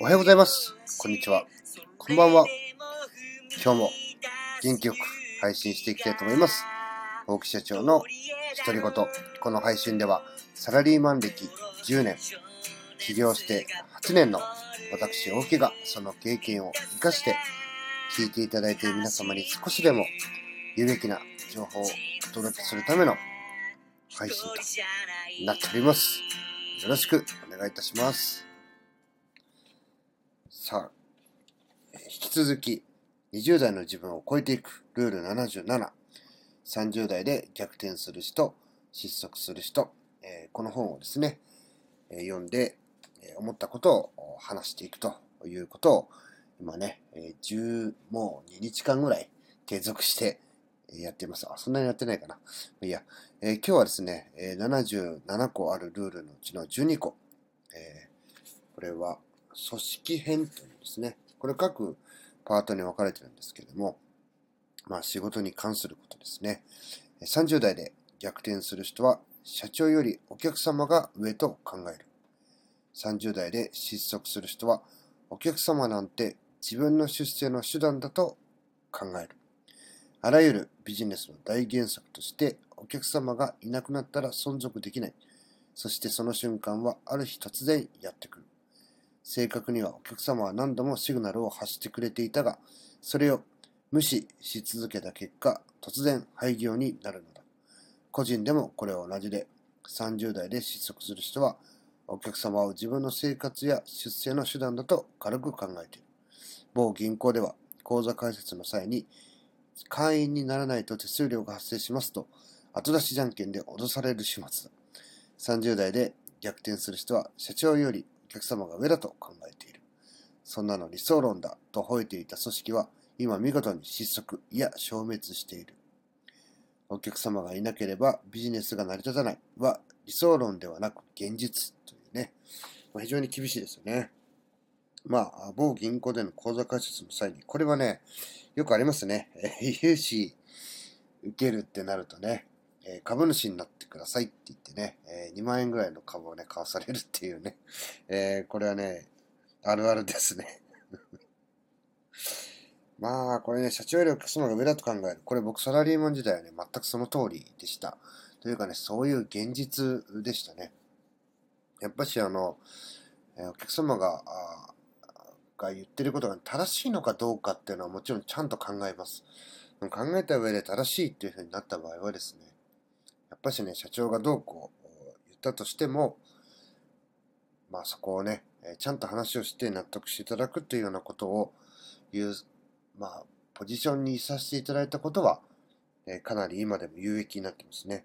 おはようございます。こんにちは。こんばんは。今日も元気よく配信していきたいと思います。大木社長の独り言。この配信ではサラリーマン歴10年、起業して8年の私大木がその経験を生かして聞いていただいている皆様に少しでも有益な情報をお届けするための配信となっております。よろしくお願いいたします。さあ、引き続き20代の自分を超えていくルール77。30代で逆転する人、失速する人、えこの本をですね、え読んで、え思ったことを話していくということを、今ね、え10もう2日間ぐらい継続してやっています。あ、そんなにやってないかな。いや、えー今日はですね、え77個あるルールのうちの12個。えーこれは組織編というんですね。これ各パートに分かれてるんですけれども、まあ仕事に関することですね。30代で逆転する人は社長よりお客様が上と考える。30代で失速する人はお客様なんて自分の出世の手段だと考える。あらゆるビジネスの大原則として、お客様がいなくなったら存続できない。そしてその瞬間はある日突然やってくる。正確にはお客様は何度もシグナルを発してくれていたが、それを無視し続けた結果、突然廃業になるのだ。個人でもこれは同じで、30代で失速する人は、お客様を自分の生活や出世の手段だと軽く考えている。某銀行では、口座開設の際に、会員にならないと手数料が発生しますと、後出しじゃんけんで脅される始末だ。30代で逆転する人は、社長よりお客様が上だと考えている。そんなの理想論だと吠えていた組織は、今見事に失速、いや消滅している。お客様がいなければビジネスが成り立たないは理想論ではなく現実というね、まあ、非常に厳しいですよね。まあ、某銀行での口座開設の際に、これはね、よくありますね。え融資受けるってなるとね、株主になってくださいって言ってね、え2万円ぐらいの株をね、買わされるっていうね、えこれはね、あるあるですね。まあ、これね、社長よりお客様が上だと考える。これ僕サラリーマン時代はね、全くその通りでした。というかね、そういう現実でしたね。やっぱしあの、えお客様が、が言ってることが正しいのかどうかっていうのはもちろんちゃんと考えます。考えた上で正しいっていうふうになった場合はですね、やっぱしね、社長がどうこう言ったとしても、まあそこをね、ちゃんと話をして納得していただくというようなことを言う、まあ、ポジションにいさせていただいたことは、えかなり今でも有益になってますね。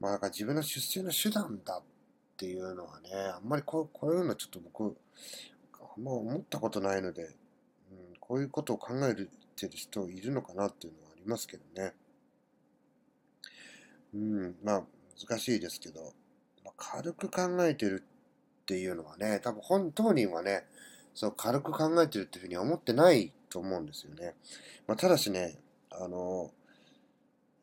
まあ、だから自分の出世の手段だっていうのはね、あんまりこうこういうのちょっと僕、あんま思ったことないので、うん、こういうことを考えてる人いるのかなっていうのはありますけどね。うん、まあ、難しいですけど、まあ、軽く考えてるっていうのはね、多分本当人はね、そう軽く考えてるっていうふうには思ってないと思うんですよね。まあ、ただしね、あの、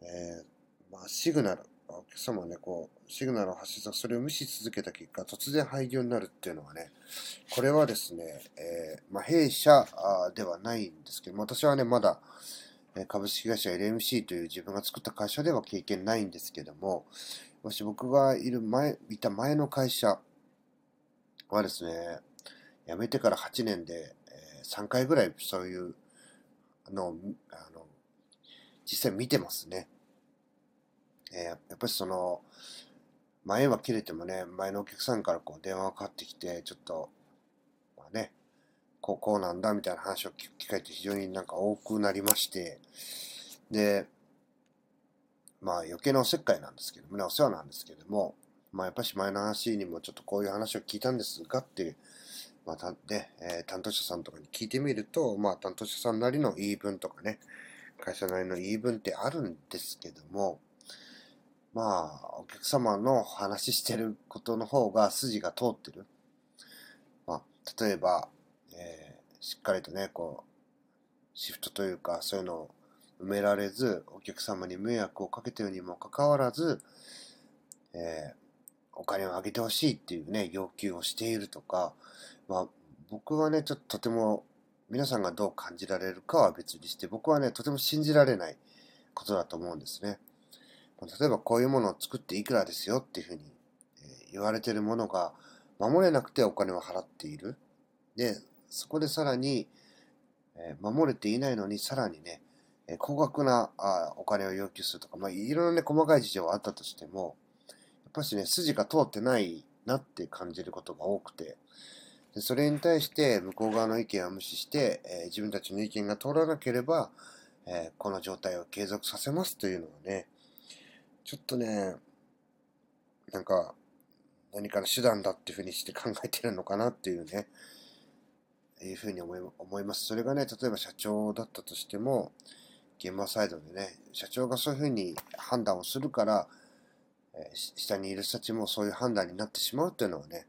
えーまあ、シグナル、お客様はね、こう、シグナルを発信さそれを無視し続けた結果、突然廃業になるっていうのはね、これはですね、えーまあ、弊社あではないんですけども、私はね、まだ、え株式会社 LMC という自分が作った会社では経験ないんですけども、もし僕がいる前、いた前の会社はですね、辞めてから8年で、えー3回ぐらいそういうのをあの実際見てますね。えーやっぱりその、前は切れてもね、前のお客さんからこう電話がかかってきて、ちょっと、まあね、こうこうなんだみたいな話を聞く機会って非常になんか多くなりまして、で、まあ余計なおせっかいなんですけどもね、お世話なんですけども、まあやっぱし前の話にもちょっとこういう話を聞いたんですがっていう、またね、えー担当者さんとかに聞いてみると、まあ担当者さんなりの言い分とかね、会社なりの言い分ってあるんですけども、まあ、お客様の話してることの方が筋が通ってる。まあ、例えば、えーしっかりとね、こう、シフトというか、そういうのを埋められず、お客様に迷惑をかけてるにもかかわらず、えーお金をあげてほしいっていうね、要求をしているとか、まあ、僕はね、ちょっととても皆さんがどう感じられるかは別にして、僕はね、とても信じられないことだと思うんですね。例えばこういうものを作っていくらですよっていうふうに言われてるものが守れなくてお金を払っている。で、そこでさらに、守れていないのにさらにね、高額なお金を要求するとか、まあ、いろんなね、細かい事情はあったとしても、やっぱしね、筋が通ってないなって感じることが多くて、でそれに対して向こう側の意見を無視して、え、自分たちの意見が通らなければ、え、この状態を継続させますというのはね、ちょっとね、なんか、何かの手段だっていうふうにして考えてるのかなっていうね、いうふうに思い思います。それがね、例えば社長だったとしても、現場サイドでね、社長がそういうふうに判断をするから、え、下にいる人たちもそういう判断になってしまうっていうのはね、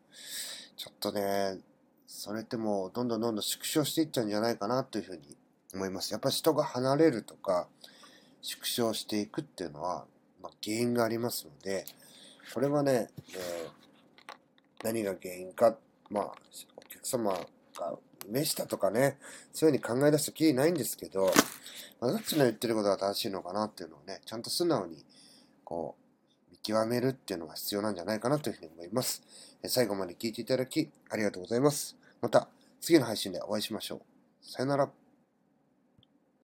ちょっとね、それってもうどんどんどんどん縮小していっちゃうんじゃないかなというふうに思います。やっぱり人が離れるとか、縮小していくっていうのは、まあ、原因がありますので、これはね、えー、何が原因か、まあ、お客様が召したとかね、そういうふうに考え出すときりないんですけど、まあ、どっちの言ってることが正しいのかなっていうのをね、ちゃんと素直に、こう、見極めるっていうのが必要なんじゃないかなというふうに思います。最後まで聞いていただき、ありがとうございます。また、次の配信でお会いしましょう。さよなら。